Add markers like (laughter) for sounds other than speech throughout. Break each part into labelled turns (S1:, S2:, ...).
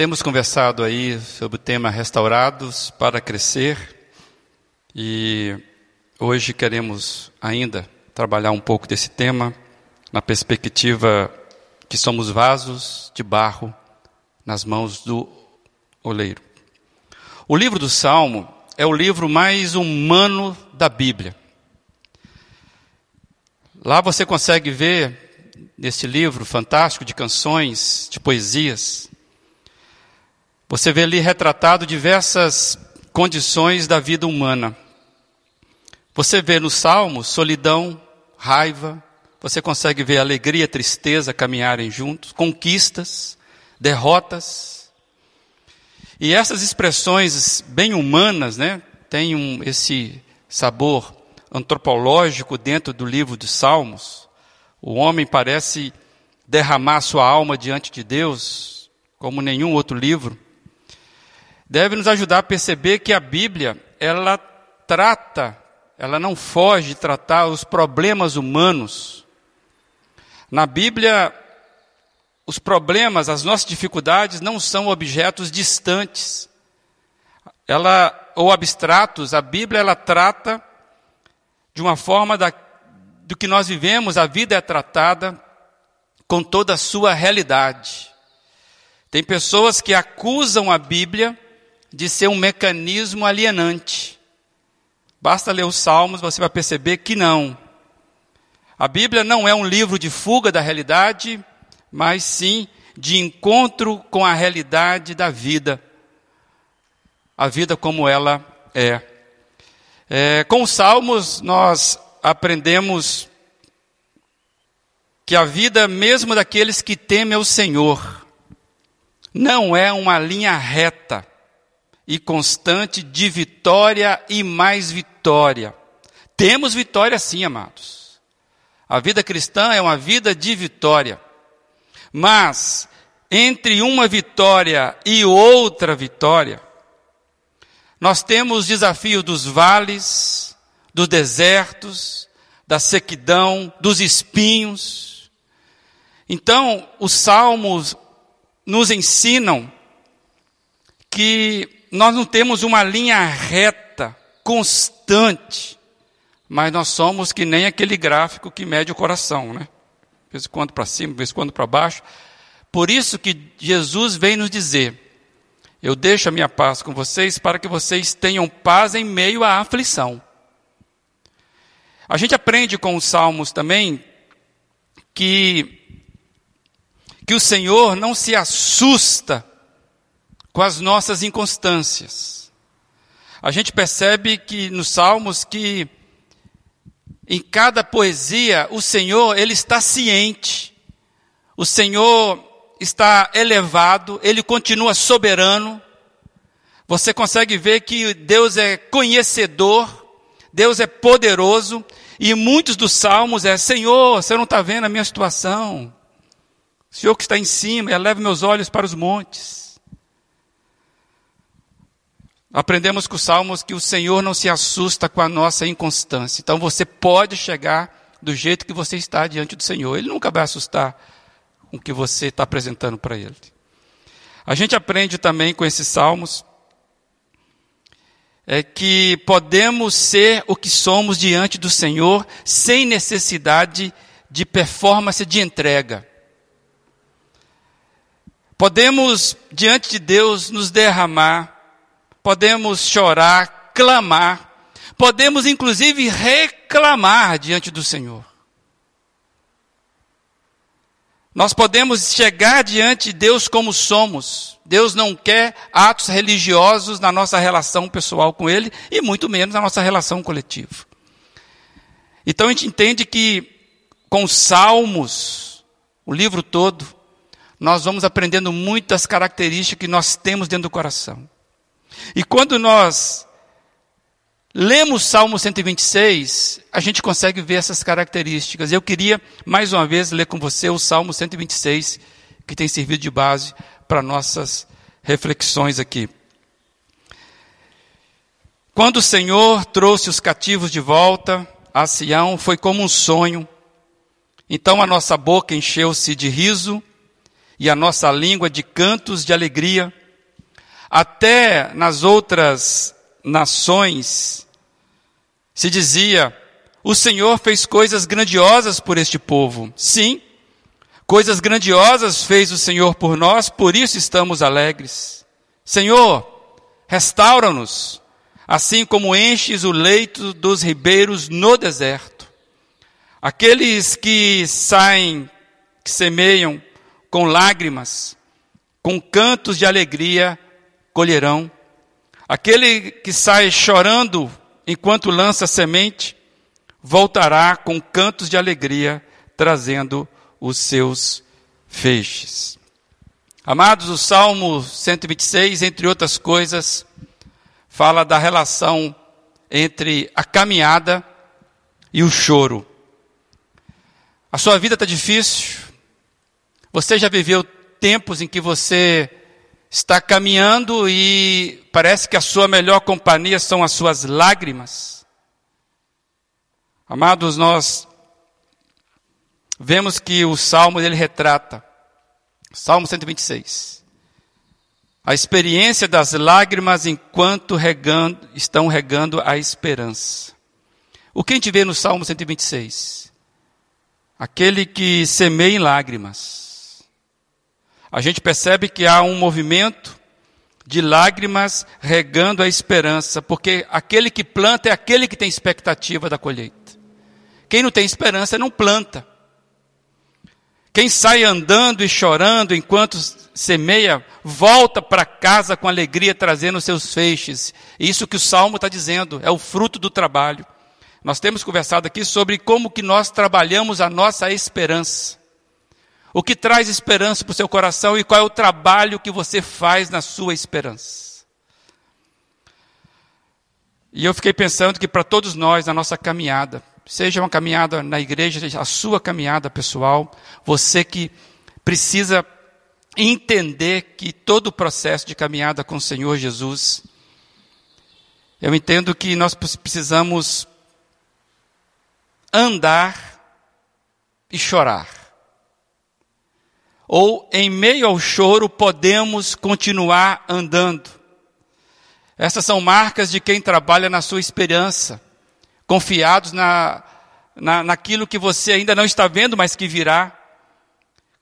S1: Temos conversado aí sobre o tema restaurados para crescer e hoje queremos ainda trabalhar um pouco desse tema na perspectiva que somos vasos de barro nas mãos do oleiro. O livro do Salmo é o livro mais humano da Bíblia. Lá você consegue ver, nesse livro fantástico de canções, de poesias, você vê ali retratado diversas condições da vida humana. Você vê no Salmo solidão, raiva, você consegue ver alegria, tristeza caminharem juntos, conquistas, derrotas. E essas expressões bem humanas, né, têm um, esse sabor antropológico dentro do livro dos Salmos. O homem parece derramar sua alma diante de Deus, como nenhum outro livro deve nos ajudar a perceber que a Bíblia, ela trata, ela não foge de tratar os problemas humanos. Na Bíblia, os problemas, as nossas dificuldades não são objetos distantes. Ela ou abstratos, a Bíblia ela trata de uma forma da, do que nós vivemos, a vida é tratada com toda a sua realidade. Tem pessoas que acusam a Bíblia de ser um mecanismo alienante. Basta ler os Salmos, você vai perceber que não. A Bíblia não é um livro de fuga da realidade, mas sim de encontro com a realidade da vida. A vida como ela é. é com os Salmos, nós aprendemos que a vida, mesmo daqueles que temem o Senhor, não é uma linha reta e constante de vitória e mais vitória. Temos vitória sim, amados. A vida cristã é uma vida de vitória. Mas, entre uma vitória e outra vitória, nós temos desafios dos vales, dos desertos, da sequidão, dos espinhos. Então, os salmos nos ensinam que nós não temos uma linha reta, constante, mas nós somos que nem aquele gráfico que mede o coração, né? Vez quando para cima, vez quando para baixo. Por isso que Jesus vem nos dizer: Eu deixo a minha paz com vocês para que vocês tenham paz em meio à aflição. A gente aprende com os salmos também que que o Senhor não se assusta com as nossas inconstâncias. A gente percebe que nos Salmos que em cada poesia o Senhor, ele está ciente. O Senhor está elevado, ele continua soberano. Você consegue ver que Deus é conhecedor, Deus é poderoso, e muitos dos salmos é: Senhor, você não está vendo a minha situação. Senhor que está em cima, eleva meus olhos para os montes. Aprendemos com os Salmos que o Senhor não se assusta com a nossa inconstância. Então você pode chegar do jeito que você está diante do Senhor. Ele nunca vai assustar com o que você está apresentando para Ele. A gente aprende também com esses Salmos é que podemos ser o que somos diante do Senhor sem necessidade de performance de entrega. Podemos, diante de Deus, nos derramar podemos chorar, clamar, podemos inclusive reclamar diante do Senhor. Nós podemos chegar diante de Deus como somos. Deus não quer atos religiosos na nossa relação pessoal com Ele e muito menos na nossa relação coletiva. Então a gente entende que com os salmos, o livro todo, nós vamos aprendendo muitas características que nós temos dentro do coração. E quando nós lemos Salmo 126, a gente consegue ver essas características. Eu queria, mais uma vez, ler com você o Salmo 126, que tem servido de base para nossas reflexões aqui. Quando o Senhor trouxe os cativos de volta a Sião, foi como um sonho. Então a nossa boca encheu-se de riso e a nossa língua de cantos de alegria. Até nas outras nações se dizia: o Senhor fez coisas grandiosas por este povo. Sim, coisas grandiosas fez o Senhor por nós, por isso estamos alegres. Senhor, restaura-nos, assim como enches o leito dos ribeiros no deserto. Aqueles que saem, que semeiam com lágrimas, com cantos de alegria, colherão. Aquele que sai chorando enquanto lança semente, voltará com cantos de alegria, trazendo os seus feixes. Amados, o Salmo 126, entre outras coisas, fala da relação entre a caminhada e o choro. A sua vida está difícil. Você já viveu tempos em que você está caminhando e parece que a sua melhor companhia são as suas lágrimas. Amados, nós vemos que o salmo ele retrata, Salmo 126, a experiência das lágrimas enquanto regando, estão regando a esperança. O que a gente vê no Salmo 126? Aquele que semeia em lágrimas a gente percebe que há um movimento de lágrimas regando a esperança, porque aquele que planta é aquele que tem expectativa da colheita. Quem não tem esperança não planta. Quem sai andando e chorando enquanto semeia, volta para casa com alegria, trazendo seus feixes. Isso que o Salmo está dizendo, é o fruto do trabalho. Nós temos conversado aqui sobre como que nós trabalhamos a nossa esperança. O que traz esperança para o seu coração e qual é o trabalho que você faz na sua esperança. E eu fiquei pensando que para todos nós, na nossa caminhada, seja uma caminhada na igreja, a sua caminhada pessoal, você que precisa entender que todo o processo de caminhada com o Senhor Jesus, eu entendo que nós precisamos andar e chorar ou em meio ao choro podemos continuar andando. Essas são marcas de quem trabalha na sua esperança, confiados na, na, naquilo que você ainda não está vendo, mas que virá,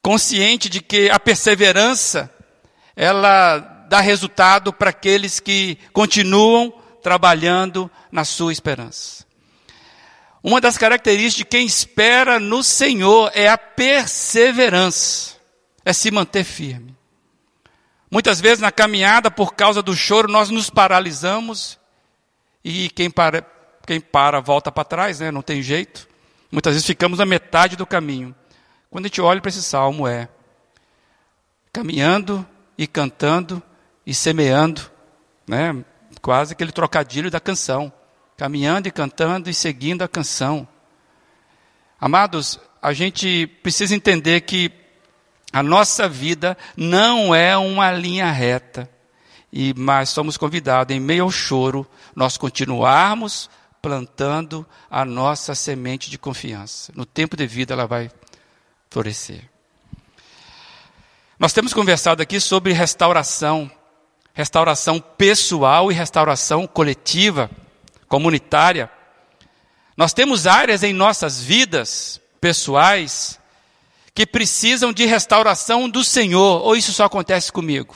S1: consciente de que a perseverança, ela dá resultado para aqueles que continuam trabalhando na sua esperança. Uma das características de quem espera no Senhor é a perseverança é se manter firme. Muitas vezes na caminhada, por causa do choro, nós nos paralisamos e quem para, quem para volta para trás, né? não tem jeito. Muitas vezes ficamos na metade do caminho. Quando a gente olha para esse salmo, é caminhando e cantando e semeando, né? quase aquele trocadilho da canção. Caminhando e cantando e seguindo a canção. Amados, a gente precisa entender que a nossa vida não é uma linha reta, e mas somos convidados, em meio ao choro, nós continuarmos plantando a nossa semente de confiança. No tempo de vida ela vai florescer. Nós temos conversado aqui sobre restauração, restauração pessoal e restauração coletiva, comunitária. Nós temos áreas em nossas vidas pessoais que precisam de restauração do Senhor, ou isso só acontece comigo?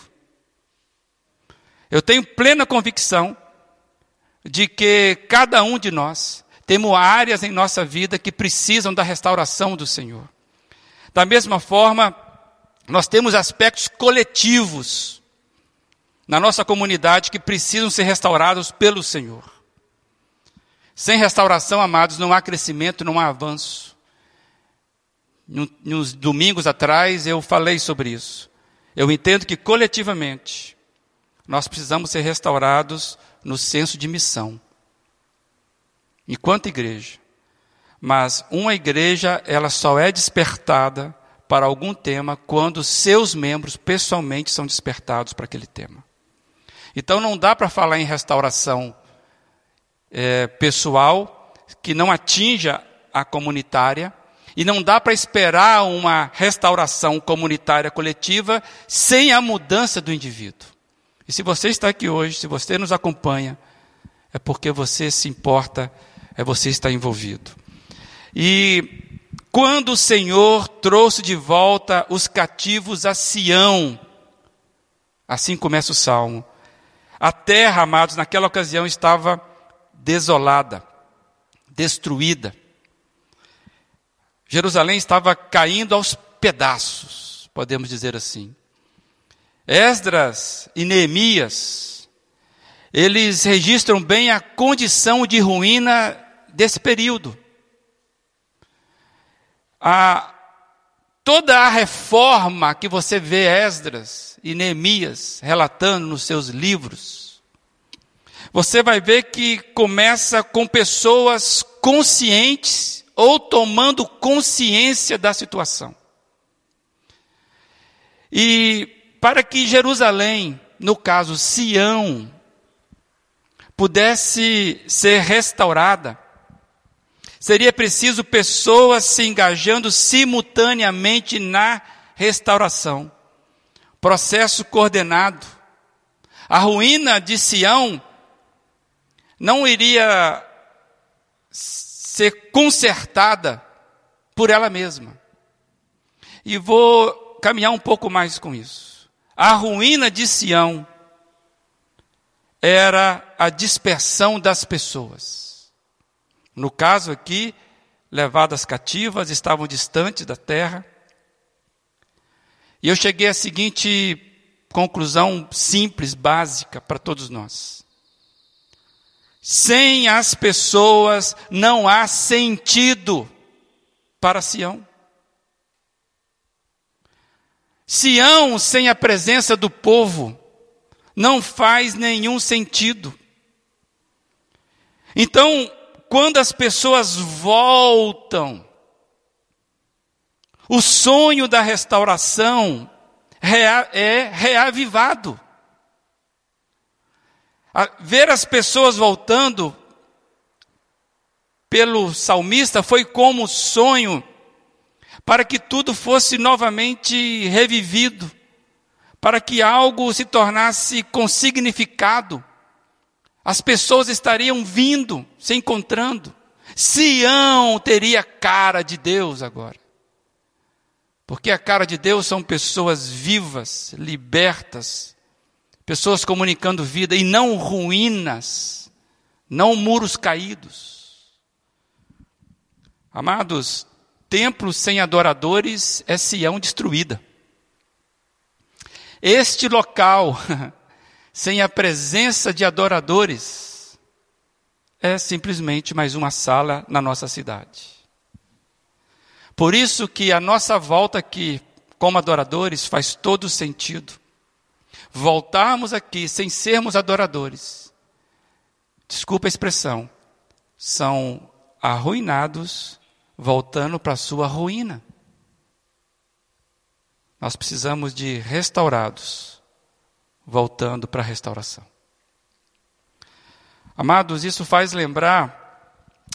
S1: Eu tenho plena convicção de que cada um de nós temos áreas em nossa vida que precisam da restauração do Senhor. Da mesma forma, nós temos aspectos coletivos na nossa comunidade que precisam ser restaurados pelo Senhor. Sem restauração, amados, não há crescimento, não há avanço nos domingos atrás eu falei sobre isso. Eu entendo que coletivamente nós precisamos ser restaurados no senso de missão. Enquanto igreja. Mas uma igreja, ela só é despertada para algum tema quando seus membros pessoalmente são despertados para aquele tema. Então não dá para falar em restauração é, pessoal que não atinja a comunitária E não dá para esperar uma restauração comunitária coletiva sem a mudança do indivíduo. E se você está aqui hoje, se você nos acompanha, é porque você se importa, é você está envolvido. E quando o Senhor trouxe de volta os cativos a Sião, assim começa o salmo. A terra, amados, naquela ocasião estava desolada, destruída. Jerusalém estava caindo aos pedaços, podemos dizer assim. Esdras e Neemias, eles registram bem a condição de ruína desse período. A, toda a reforma que você vê Esdras e Neemias relatando nos seus livros, você vai ver que começa com pessoas conscientes ou tomando consciência da situação. E para que Jerusalém, no caso Sião, pudesse ser restaurada, seria preciso pessoas se engajando simultaneamente na restauração. Processo coordenado. A ruína de Sião não iria ser consertada por ela mesma. E vou caminhar um pouco mais com isso. A ruína de Sião era a dispersão das pessoas. No caso aqui, levadas cativas, estavam distantes da terra. E eu cheguei à seguinte conclusão simples, básica para todos nós. Sem as pessoas não há sentido para Sião. Sião sem a presença do povo não faz nenhum sentido. Então, quando as pessoas voltam, o sonho da restauração é reavivado. A ver as pessoas voltando pelo salmista foi como sonho para que tudo fosse novamente revivido, para que algo se tornasse com significado. As pessoas estariam vindo, se encontrando. Sião teria cara de Deus agora. Porque a cara de Deus são pessoas vivas, libertas, pessoas comunicando vida e não ruínas, não muros caídos. Amados, templo sem adoradores é Sião destruída. Este local, (laughs) sem a presença de adoradores, é simplesmente mais uma sala na nossa cidade. Por isso que a nossa volta aqui, como adoradores, faz todo sentido voltarmos aqui sem sermos adoradores, desculpa a expressão, são arruinados voltando para a sua ruína. Nós precisamos de restaurados voltando para a restauração. Amados, isso faz lembrar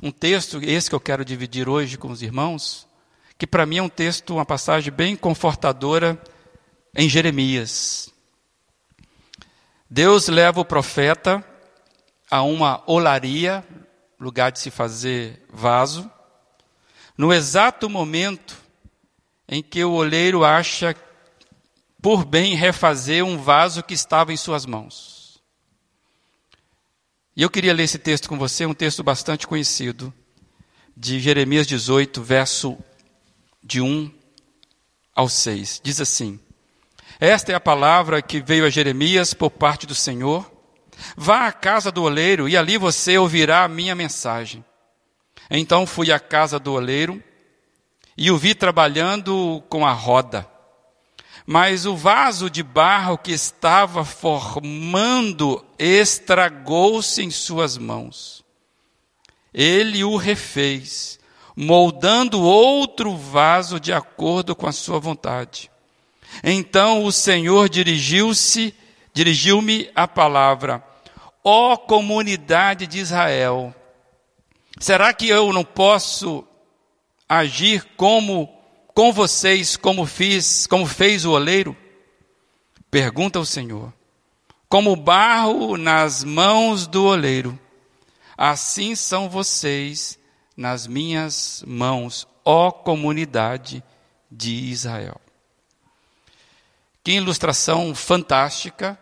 S1: um texto, esse que eu quero dividir hoje com os irmãos, que para mim é um texto, uma passagem bem confortadora em Jeremias. Deus leva o profeta a uma olaria, lugar de se fazer vaso, no exato momento em que o oleiro acha por bem refazer um vaso que estava em suas mãos. E eu queria ler esse texto com você, um texto bastante conhecido, de Jeremias 18, verso de 1 ao 6. Diz assim: esta é a palavra que veio a Jeremias por parte do Senhor. Vá à casa do oleiro e ali você ouvirá a minha mensagem. Então fui à casa do oleiro e o vi trabalhando com a roda. Mas o vaso de barro que estava formando estragou-se em suas mãos. Ele o refez, moldando outro vaso de acordo com a sua vontade. Então o Senhor dirigiu-se, dirigiu-me a palavra: Ó oh, comunidade de Israel, será que eu não posso agir como com vocês como fiz, como fez o oleiro? Pergunta o Senhor. Como barro nas mãos do oleiro, assim são vocês nas minhas mãos, ó comunidade de Israel. Que ilustração fantástica,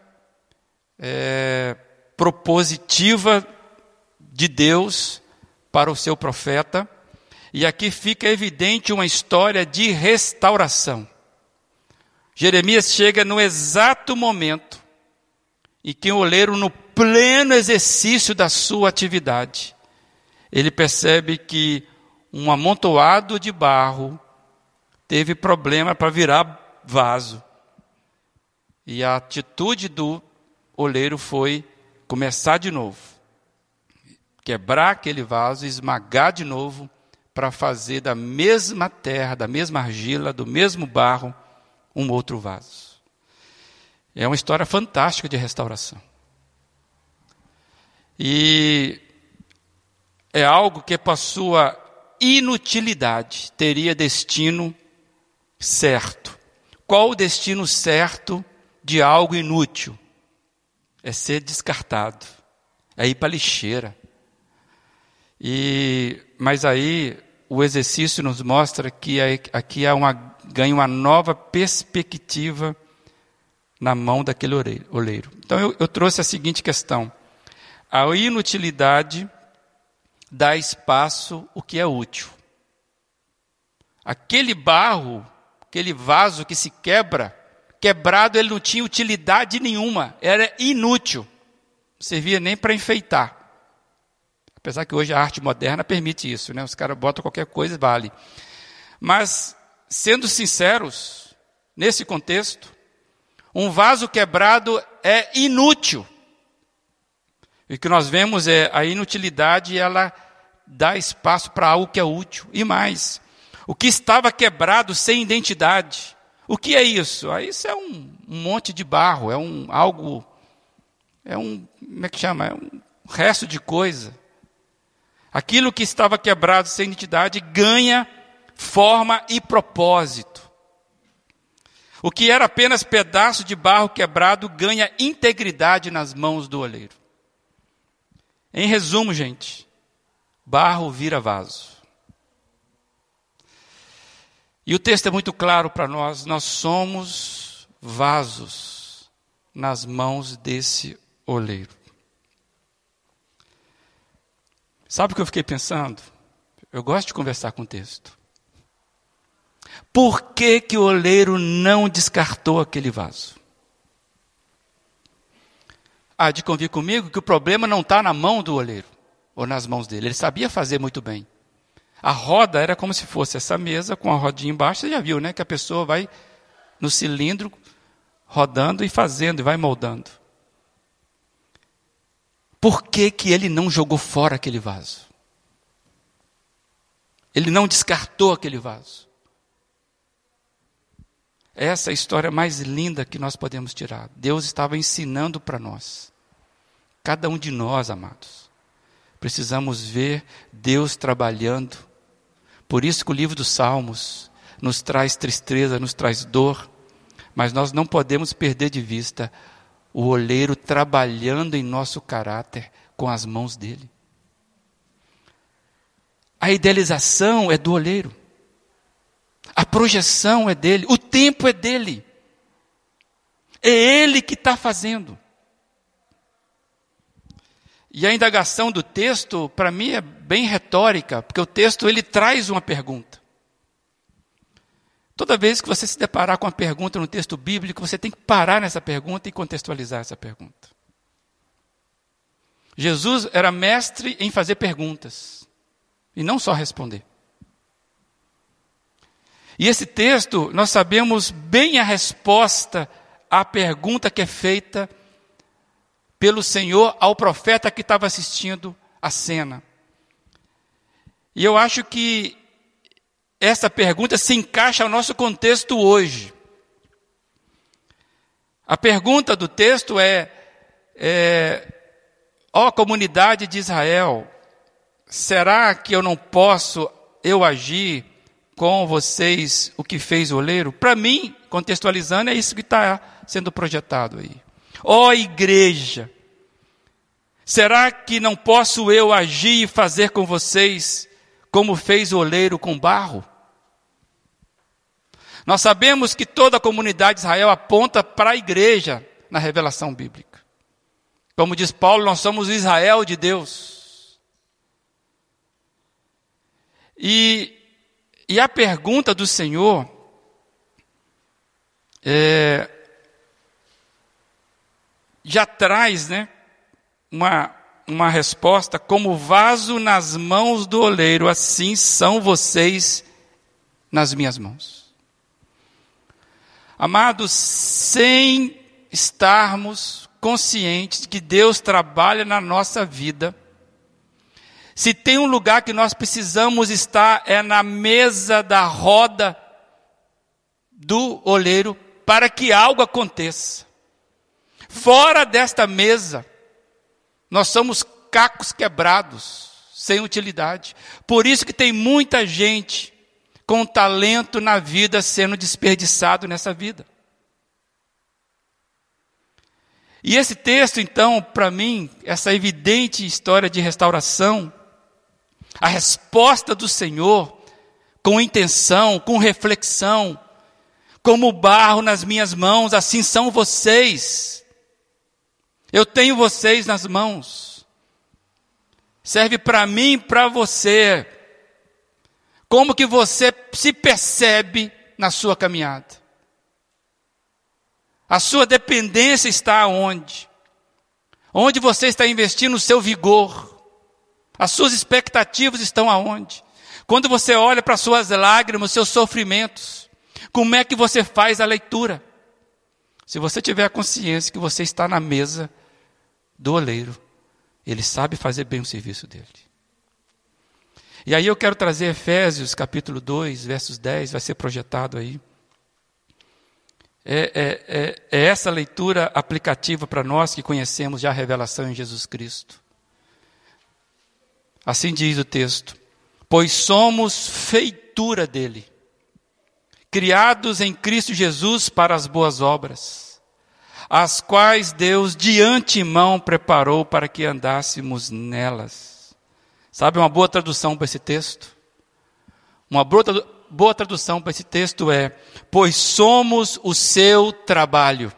S1: é, propositiva de Deus para o seu profeta. E aqui fica evidente uma história de restauração. Jeremias chega no exato momento em que o oleiro, no pleno exercício da sua atividade, ele percebe que um amontoado de barro teve problema para virar vaso. E a atitude do oleiro foi começar de novo. Quebrar aquele vaso, esmagar de novo, para fazer da mesma terra, da mesma argila, do mesmo barro, um outro vaso. É uma história fantástica de restauração. E é algo que, para sua inutilidade, teria destino certo. Qual o destino certo de algo inútil? É ser descartado, é ir para a lixeira. E, mas aí o exercício nos mostra que aqui há uma, ganha uma nova perspectiva na mão daquele oleiro. Então eu, eu trouxe a seguinte questão: a inutilidade dá espaço o que é útil. Aquele barro, aquele vaso que se quebra, quebrado ele não tinha utilidade nenhuma, era inútil, não servia nem para enfeitar. Apesar que hoje a arte moderna permite isso, né? Os caras botam qualquer coisa e vale. Mas, sendo sinceros, nesse contexto, um vaso quebrado é inútil. E o que nós vemos é a inutilidade, ela dá espaço para algo que é útil. E mais, o que estava quebrado sem identidade. O que é isso? Ah, isso é um, um monte de barro, é um algo, é um, como é que chama? É um resto de coisa. Aquilo que estava quebrado sem identidade ganha forma e propósito. O que era apenas pedaço de barro quebrado ganha integridade nas mãos do oleiro. Em resumo, gente, barro vira vaso. E o texto é muito claro para nós: nós somos vasos nas mãos desse oleiro. Sabe o que eu fiquei pensando? Eu gosto de conversar com o texto. Por que, que o oleiro não descartou aquele vaso? Há de convir comigo que o problema não está na mão do oleiro, ou nas mãos dele. Ele sabia fazer muito bem. A roda era como se fosse essa mesa com a rodinha embaixo. Você já viu, né? Que a pessoa vai no cilindro rodando e fazendo, e vai moldando. Por que, que ele não jogou fora aquele vaso? Ele não descartou aquele vaso. Essa é a história mais linda que nós podemos tirar. Deus estava ensinando para nós. Cada um de nós, amados, precisamos ver Deus trabalhando. Por isso que o livro dos Salmos nos traz tristeza, nos traz dor, mas nós não podemos perder de vista o oleiro trabalhando em nosso caráter com as mãos dele. A idealização é do oleiro. A projeção é dele. O tempo é dele. É ele que está fazendo. E a indagação do texto, para mim, é bem retórica, porque o texto ele traz uma pergunta. Toda vez que você se deparar com uma pergunta no texto bíblico, você tem que parar nessa pergunta e contextualizar essa pergunta. Jesus era mestre em fazer perguntas e não só responder. E esse texto, nós sabemos bem a resposta à pergunta que é feita pelo Senhor ao profeta que estava assistindo a cena. E eu acho que essa pergunta se encaixa ao nosso contexto hoje. A pergunta do texto é, é ó comunidade de Israel, será que eu não posso eu agir com vocês o que fez o oleiro? Para mim, contextualizando, é isso que está sendo projetado aí. Ó oh, igreja, será que não posso eu agir e fazer com vocês como fez o oleiro com barro? Nós sabemos que toda a comunidade de Israel aponta para a igreja na revelação bíblica. Como diz Paulo, nós somos o Israel de Deus. E, e a pergunta do Senhor é, já traz né, uma, uma resposta: como vaso nas mãos do oleiro, assim são vocês nas minhas mãos. Amados, sem estarmos conscientes que Deus trabalha na nossa vida, se tem um lugar que nós precisamos estar, é na mesa da roda do oleiro, para que algo aconteça. Fora desta mesa, nós somos cacos quebrados, sem utilidade. Por isso que tem muita gente com talento na vida sendo desperdiçado nessa vida. E esse texto, então, para mim, essa evidente história de restauração, a resposta do Senhor, com intenção, com reflexão, como barro nas minhas mãos, assim são vocês. Eu tenho vocês nas mãos. Serve para mim e para você. Como que você se percebe na sua caminhada? A sua dependência está onde? Onde você está investindo o seu vigor? As suas expectativas estão aonde? Quando você olha para suas lágrimas, seus sofrimentos, como é que você faz a leitura? Se você tiver a consciência que você está na mesa do oleiro, ele sabe fazer bem o serviço dele. E aí eu quero trazer Efésios capítulo 2, versos 10, vai ser projetado aí. É, é, é, é essa leitura aplicativa para nós que conhecemos já a revelação em Jesus Cristo. Assim diz o texto: Pois somos feitura dele, criados em Cristo Jesus para as boas obras, as quais Deus de antemão preparou para que andássemos nelas. Sabe uma boa tradução para esse texto? Uma boa, tradução para esse texto é: Pois somos o seu trabalho,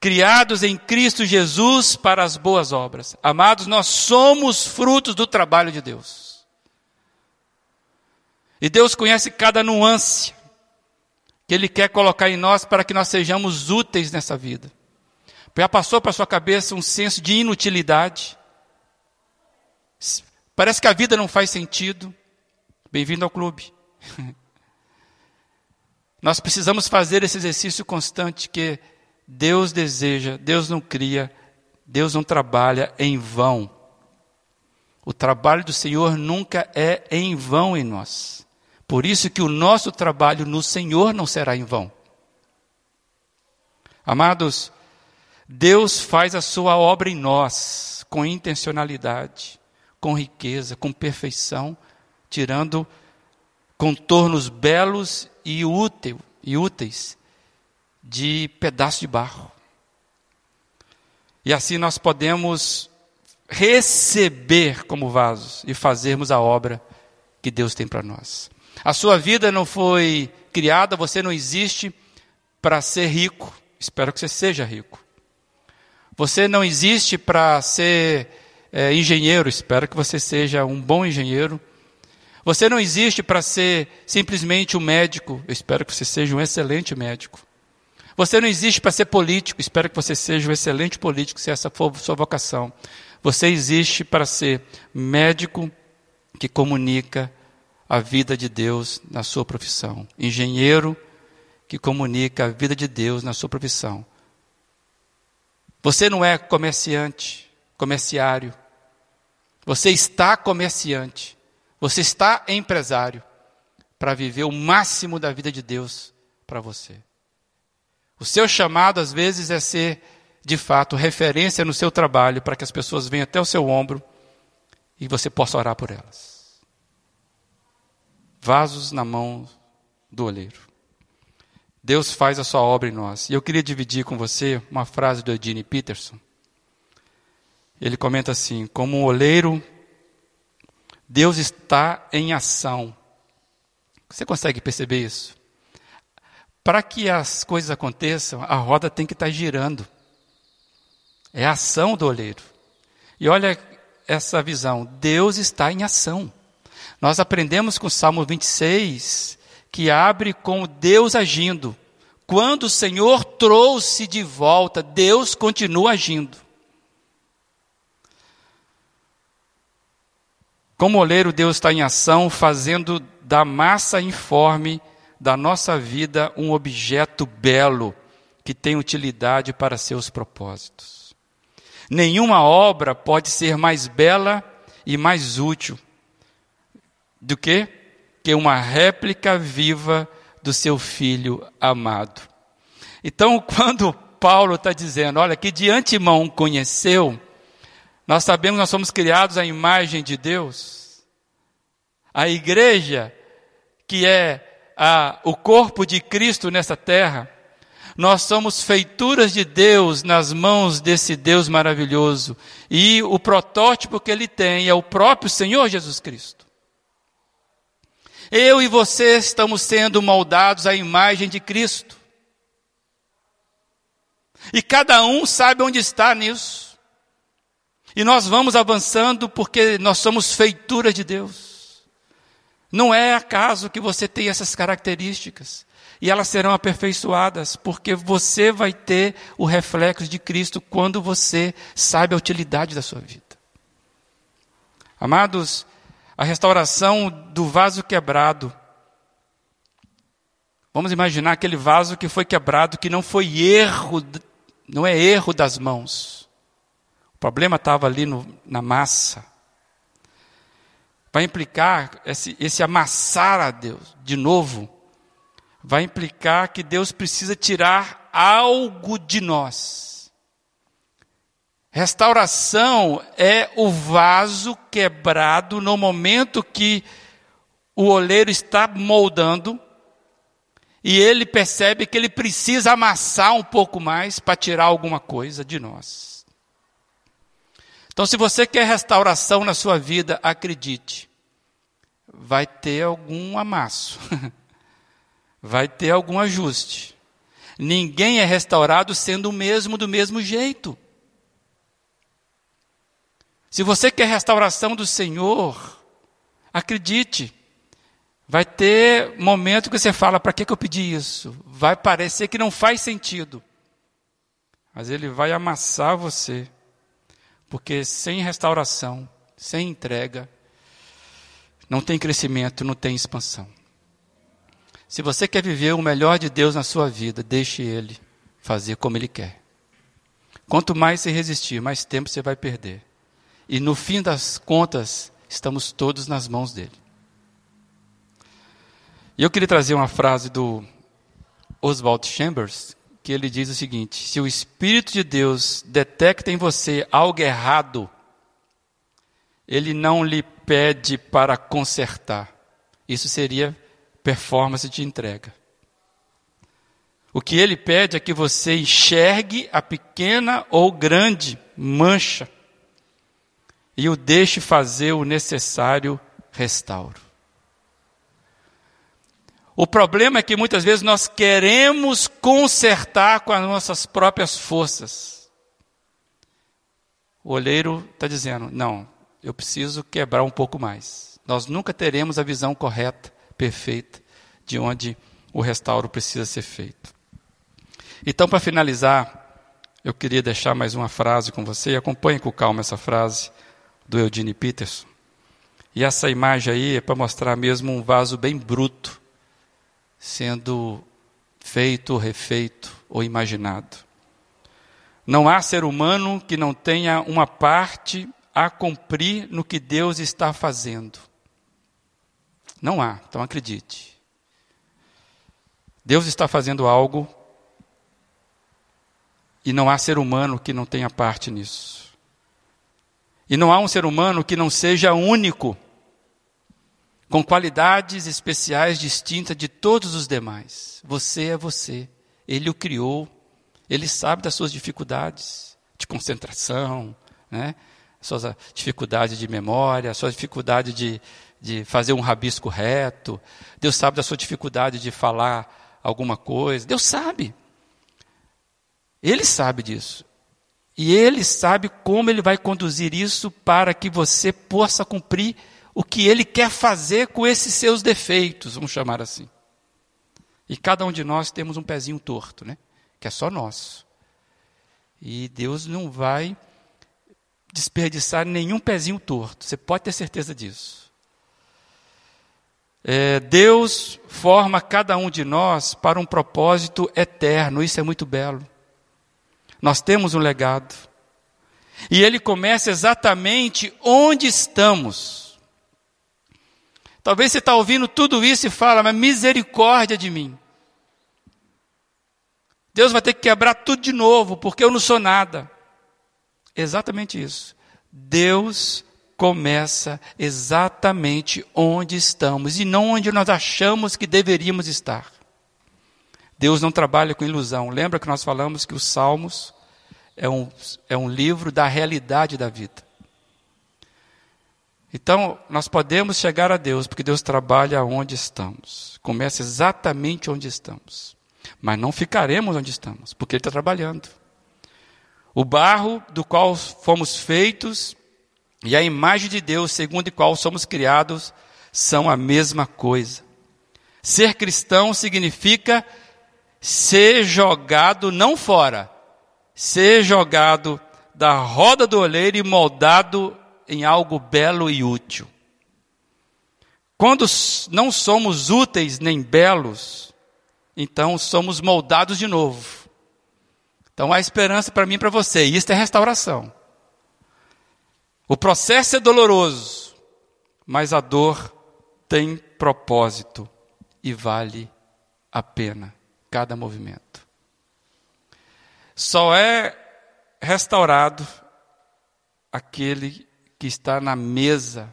S1: criados em Cristo Jesus para as boas obras. Amados, nós somos frutos do trabalho de Deus. E Deus conhece cada nuance que Ele quer colocar em nós para que nós sejamos úteis nessa vida. Já passou para sua cabeça um senso de inutilidade? Parece que a vida não faz sentido. Bem-vindo ao clube. (laughs) Nós precisamos fazer esse exercício constante que Deus deseja, Deus não cria, Deus não trabalha em vão. O trabalho do Senhor nunca é em vão em nós. Por isso que o nosso trabalho no Senhor não será em vão. Amados, Deus faz a sua obra em nós com intencionalidade com riqueza, com perfeição, tirando contornos belos e, útil, e úteis de pedaço de barro. E assim nós podemos receber como vasos e fazermos a obra que Deus tem para nós. A sua vida não foi criada, você não existe para ser rico. Espero que você seja rico. Você não existe para ser é, engenheiro, espero que você seja um bom engenheiro. Você não existe para ser simplesmente um médico, eu espero que você seja um excelente médico. Você não existe para ser político, espero que você seja um excelente político, se essa for sua vocação. Você existe para ser médico que comunica a vida de Deus na sua profissão. Engenheiro que comunica a vida de Deus na sua profissão. Você não é comerciante, comerciário. Você está comerciante. Você está empresário para viver o máximo da vida de Deus para você. O seu chamado, às vezes, é ser, de fato, referência no seu trabalho para que as pessoas venham até o seu ombro e você possa orar por elas. Vasos na mão do oleiro. Deus faz a sua obra em nós. E eu queria dividir com você uma frase do Eugene Peterson. Ele comenta assim: como um oleiro, Deus está em ação. Você consegue perceber isso? Para que as coisas aconteçam, a roda tem que estar girando. É a ação do oleiro. E olha essa visão: Deus está em ação. Nós aprendemos com o Salmo 26 que abre com Deus agindo. Quando o Senhor trouxe de volta, Deus continua agindo. Como oleiro, Deus está em ação, fazendo da massa informe da nossa vida um objeto belo que tem utilidade para seus propósitos. Nenhuma obra pode ser mais bela e mais útil do que que uma réplica viva do seu filho amado. Então, (laughs) quando Paulo está dizendo, olha, que de antemão conheceu, nós sabemos que nós somos criados à imagem de Deus. A igreja, que é a, o corpo de Cristo nessa terra, nós somos feituras de Deus nas mãos desse Deus maravilhoso. E o protótipo que ele tem é o próprio Senhor Jesus Cristo. Eu e você estamos sendo moldados à imagem de Cristo. E cada um sabe onde está nisso. E nós vamos avançando porque nós somos feitura de Deus. Não é acaso que você tem essas características e elas serão aperfeiçoadas, porque você vai ter o reflexo de Cristo quando você sabe a utilidade da sua vida. Amados, a restauração do vaso quebrado. Vamos imaginar aquele vaso que foi quebrado, que não foi erro, não é erro das mãos. O problema estava ali no, na massa. Vai implicar esse, esse amassar a Deus de novo vai implicar que Deus precisa tirar algo de nós. Restauração é o vaso quebrado no momento que o oleiro está moldando e ele percebe que ele precisa amassar um pouco mais para tirar alguma coisa de nós. Então, se você quer restauração na sua vida, acredite, vai ter algum amasso. (laughs) vai ter algum ajuste. Ninguém é restaurado sendo o mesmo do mesmo jeito. Se você quer restauração do Senhor, acredite, vai ter momento que você fala: para que, que eu pedi isso? Vai parecer que não faz sentido, mas Ele vai amassar você, porque sem restauração, sem entrega, não tem crescimento, não tem expansão. Se você quer viver o melhor de Deus na sua vida, deixe Ele fazer como Ele quer. Quanto mais você resistir, mais tempo você vai perder. E no fim das contas, estamos todos nas mãos dele. E eu queria trazer uma frase do Oswald Chambers, que ele diz o seguinte: Se o Espírito de Deus detecta em você algo errado, ele não lhe pede para consertar. Isso seria performance de entrega. O que ele pede é que você enxergue a pequena ou grande mancha e o deixe fazer o necessário restauro. O problema é que muitas vezes nós queremos consertar com as nossas próprias forças. O olheiro está dizendo: não, eu preciso quebrar um pouco mais. Nós nunca teremos a visão correta perfeita de onde o restauro precisa ser feito. Então, para finalizar, eu queria deixar mais uma frase com você, acompanhe com calma essa frase do Eugene Peterson. E essa imagem aí é para mostrar mesmo um vaso bem bruto, sendo feito, refeito ou imaginado. Não há ser humano que não tenha uma parte a cumprir no que Deus está fazendo. Não há, então acredite. Deus está fazendo algo e não há ser humano que não tenha parte nisso. E não há um ser humano que não seja único. com qualidades especiais distintas de todos os demais. Você é você. Ele o criou. Ele sabe das suas dificuldades de concentração, né? suas dificuldades de memória, suas dificuldades de, de fazer um rabisco reto. Deus sabe da sua dificuldade de falar alguma coisa. Deus sabe. Ele sabe disso. E ele sabe como ele vai conduzir isso para que você possa cumprir o que ele quer fazer com esses seus defeitos, vamos chamar assim. E cada um de nós temos um pezinho torto, né? Que é só nosso. E Deus não vai desperdiçar nenhum pezinho torto. Você pode ter certeza disso. É, Deus forma cada um de nós para um propósito eterno. Isso é muito belo. Nós temos um legado. E ele começa exatamente onde estamos. Talvez você está ouvindo tudo isso e fala, mas misericórdia de mim. Deus vai ter que quebrar tudo de novo, porque eu não sou nada. Exatamente isso. Deus começa exatamente onde estamos e não onde nós achamos que deveríamos estar. Deus não trabalha com ilusão. Lembra que nós falamos que os Salmos é um, é um livro da realidade da vida. Então, nós podemos chegar a Deus, porque Deus trabalha onde estamos. Começa exatamente onde estamos. Mas não ficaremos onde estamos, porque Ele está trabalhando. O barro do qual fomos feitos e a imagem de Deus, segundo o qual somos criados, são a mesma coisa. Ser cristão significa ser jogado não fora, ser jogado da roda do oleiro e moldado em algo belo e útil. Quando não somos úteis nem belos, então somos moldados de novo. Então há esperança para mim e para você, e isso é restauração. O processo é doloroso, mas a dor tem propósito e vale a pena cada movimento. Só é restaurado aquele que está na mesa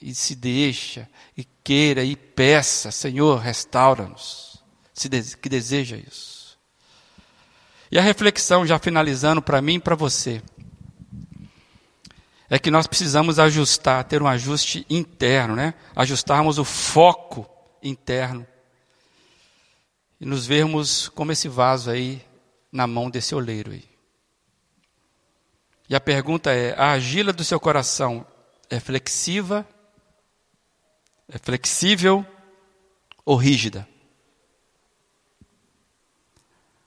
S1: e se deixa e queira e peça, Senhor, restaura-nos, que deseja isso. E a reflexão, já finalizando para mim e para você, é que nós precisamos ajustar, ter um ajuste interno, né? Ajustarmos o foco interno e nos vermos como esse vaso aí na mão desse oleiro aí. E a pergunta é: a argila do seu coração é flexiva, é flexível ou rígida?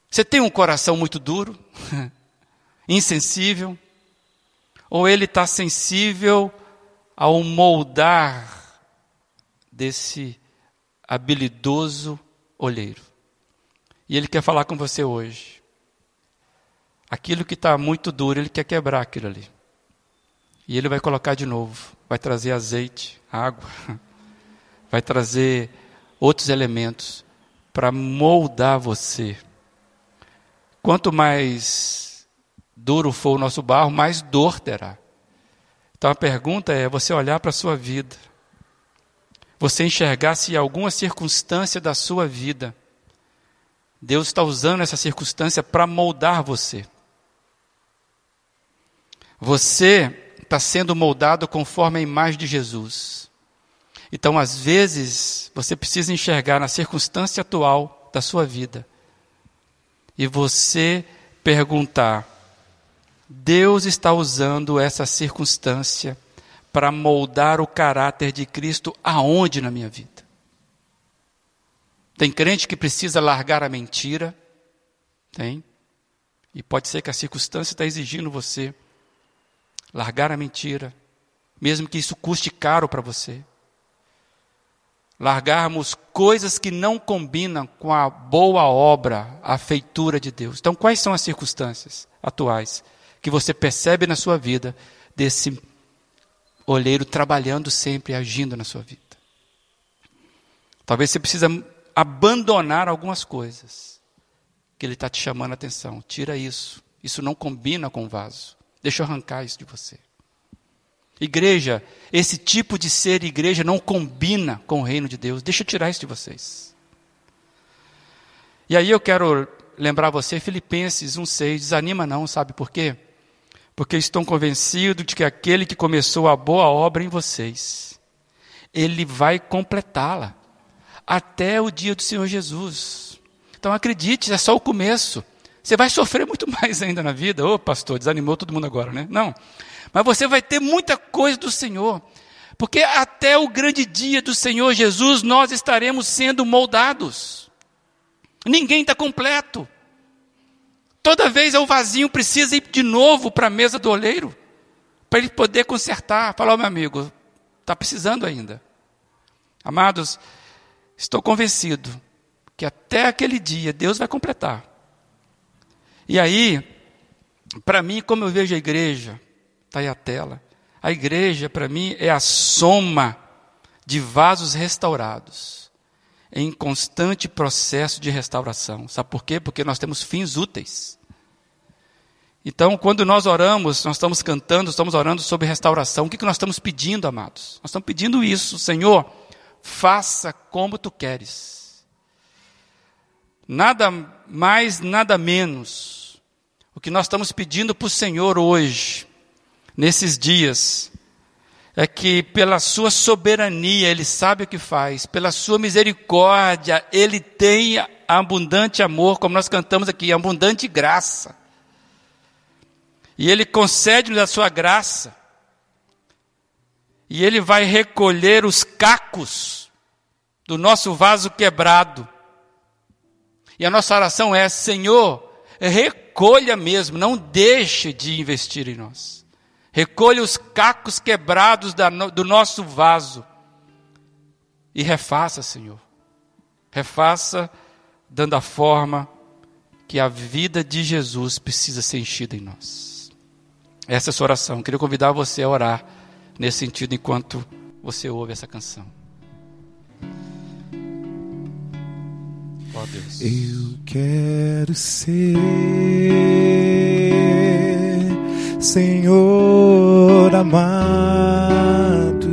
S1: Você tem um coração muito duro, (laughs) insensível, ou ele está sensível ao moldar desse habilidoso olheiro? E Ele quer falar com você hoje. Aquilo que está muito duro, Ele quer quebrar aquilo ali. E Ele vai colocar de novo. Vai trazer azeite, água. (laughs) Vai trazer outros elementos para moldar você. Quanto mais duro for o nosso barro, mais dor terá. Então a pergunta é: você olhar para a sua vida, você enxergar se alguma circunstância da sua vida Deus está usando essa circunstância para moldar você. Você está sendo moldado conforme a imagem de Jesus. Então, às vezes, você precisa enxergar na circunstância atual da sua vida e você perguntar: Deus está usando essa circunstância para moldar o caráter de Cristo aonde na minha vida? Tem crente que precisa largar a mentira. Tem. E pode ser que a circunstância está exigindo você largar a mentira, mesmo que isso custe caro para você. Largarmos coisas que não combinam com a boa obra, a feitura de Deus. Então, quais são as circunstâncias atuais que você percebe na sua vida desse olheiro trabalhando sempre, agindo na sua vida? Talvez você precisa abandonar algumas coisas que Ele está te chamando a atenção. Tira isso. Isso não combina com o vaso. Deixa eu arrancar isso de você. Igreja, esse tipo de ser igreja não combina com o reino de Deus. Deixa eu tirar isso de vocês. E aí eu quero lembrar você, Filipenses 1,6, desanima não, sabe por quê? Porque estou convencido de que aquele que começou a boa obra em vocês, ele vai completá-la até o dia do Senhor Jesus. Então acredite, é só o começo. Você vai sofrer muito (laughs) mais ainda na vida. Ô, oh, pastor, desanimou todo mundo agora, né? Não. Mas você vai ter muita coisa do Senhor. Porque até o grande dia do Senhor Jesus nós estaremos sendo moldados. Ninguém está completo. Toda vez é o vazio precisa ir de novo para a mesa do oleiro, para ele poder consertar. Falar, oh, meu amigo, está precisando ainda. Amados, estou convencido que até aquele dia Deus vai completar. E aí, para mim, como eu vejo a igreja, está aí a tela, a igreja, para mim, é a soma de vasos restaurados, em constante processo de restauração. Sabe por quê? Porque nós temos fins úteis. Então, quando nós oramos, nós estamos cantando, estamos orando sobre restauração. O que, que nós estamos pedindo, amados? Nós estamos pedindo isso, Senhor, faça como tu queres. Nada mais, nada menos. O que nós estamos pedindo para o Senhor hoje nesses dias é que, pela Sua soberania, Ele sabe o que faz, pela Sua misericórdia, Ele tem abundante amor, como nós cantamos aqui, abundante graça. E Ele concede-nos a Sua graça. E Ele vai recolher os cacos do nosso vaso quebrado. E a nossa oração é: Senhor, recolha mesmo, não deixe de investir em nós. Recolha os cacos quebrados do nosso vaso e refaça, Senhor. Refaça, dando a forma que a vida de Jesus precisa ser enchida em nós. Essa é a sua oração. Queria convidar você a orar nesse sentido enquanto você ouve essa canção.
S2: Oh, Deus. Eu quero ser Senhor amado,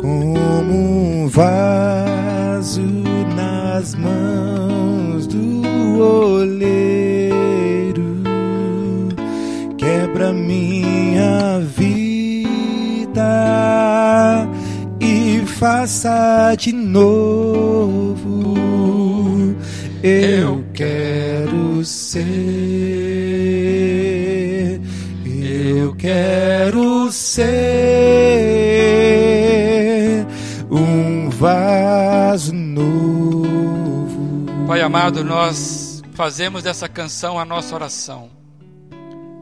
S2: como um vaso faça de novo. Eu quero ser quero ser um vaso novo.
S1: Pai amado, nós fazemos dessa canção a nossa oração.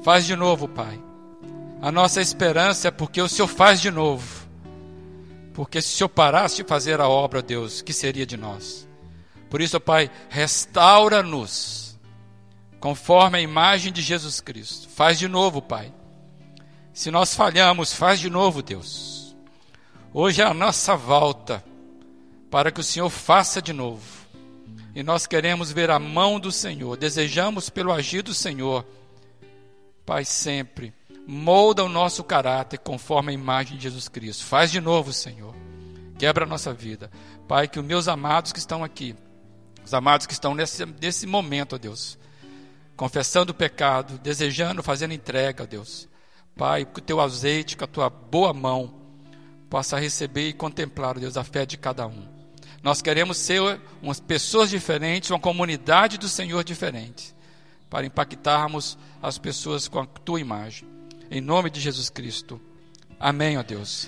S1: Faz de novo, Pai. A nossa esperança é porque o Senhor faz de novo. Porque se Senhor parasse de fazer a obra, Deus, que seria de nós? Por isso, Pai, restaura-nos conforme a imagem de Jesus Cristo. Faz de novo, Pai. Se nós falhamos, faz de novo, Deus. Hoje é a nossa volta para que o Senhor faça de novo. E nós queremos ver a mão do Senhor, desejamos pelo agir do Senhor. Pai, sempre molda o nosso caráter conforme a imagem de Jesus Cristo. Faz de novo, Senhor. Quebra a nossa vida. Pai, que os meus amados que estão aqui, os amados que estão nesse, nesse momento, ó Deus, confessando o pecado, desejando, fazendo entrega, ó Deus, Pai, que o teu azeite, com a tua boa mão, possa receber e contemplar, Deus, a fé de cada um. Nós queremos ser umas pessoas diferentes, uma comunidade do Senhor diferente, para impactarmos as pessoas com a tua imagem. Em nome de Jesus Cristo. Amém, ó Deus.